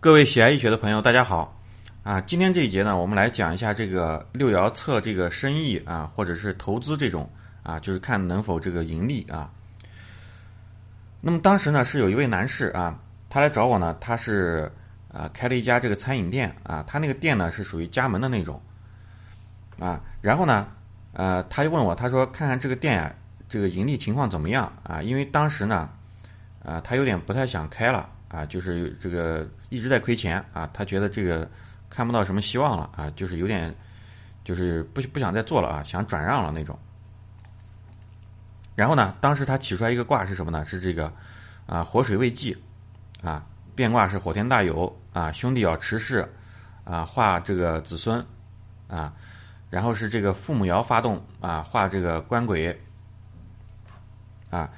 各位喜爱易学的朋友，大家好！啊，今天这一节呢，我们来讲一下这个六爻测这个生意啊，或者是投资这种啊，就是看能否这个盈利啊。那么当时呢，是有一位男士啊，他来找我呢，他是啊开了一家这个餐饮店啊，他那个店呢是属于加盟的那种啊，然后呢，呃，他就问我，他说看看这个店呀，这个盈利情况怎么样啊？因为当时呢，啊，他有点不太想开了。啊，就是这个一直在亏钱啊，他觉得这个看不到什么希望了啊，就是有点，就是不不想再做了啊，想转让了那种。然后呢，当时他起出来一个卦是什么呢？是这个啊，火水未济啊，变卦是火天大有啊，兄弟要持世啊，化这个子孙啊，然后是这个父母爻发动啊，化这个官鬼啊，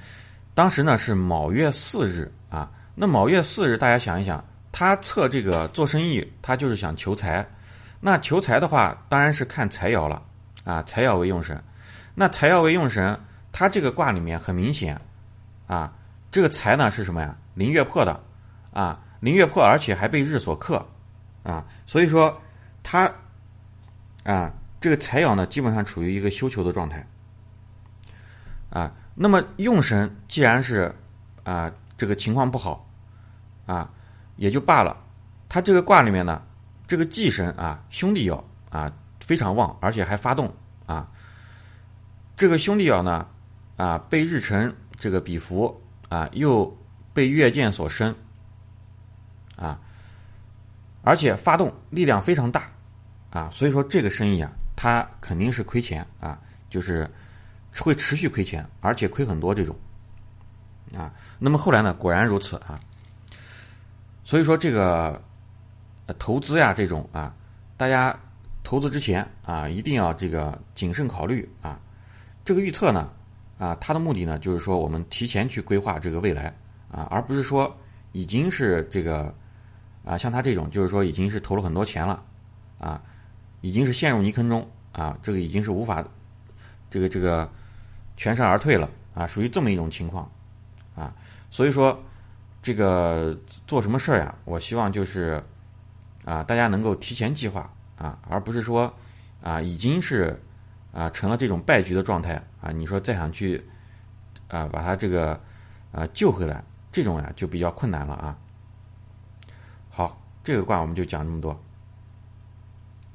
当时呢是卯月四日啊。那卯月四日，大家想一想，他测这个做生意，他就是想求财。那求财的话，当然是看财爻了啊，财爻为用神。那财爻为用神，他这个卦里面很明显啊，这个财呢是什么呀？临月破的啊，临月破，而且还被日所克啊，所以说他啊，这个财爻呢，基本上处于一个休囚的状态啊。那么用神既然是啊，这个情况不好。啊，也就罢了。他这个卦里面呢，这个忌神啊，兄弟爻啊非常旺，而且还发动啊。这个兄弟爻呢，啊被日辰这个比伏啊，又被月见所生啊，而且发动力量非常大啊，所以说这个生意啊，他肯定是亏钱啊，就是会持续亏钱，而且亏很多这种啊。那么后来呢，果然如此啊。所以说这个投资呀，这种啊，大家投资之前啊，一定要这个谨慎考虑啊。这个预测呢，啊，它的目的呢，就是说我们提前去规划这个未来啊，而不是说已经是这个啊，像他这种，就是说已经是投了很多钱了啊，已经是陷入泥坑中啊，这个已经是无法这个这个全身而退了啊，属于这么一种情况啊，所以说。这个做什么事儿呀？我希望就是啊，大家能够提前计划啊，而不是说啊，已经是啊成了这种败局的状态啊，你说再想去啊把它这个啊救回来，这种呀就比较困难了啊。好，这个卦我们就讲这么多。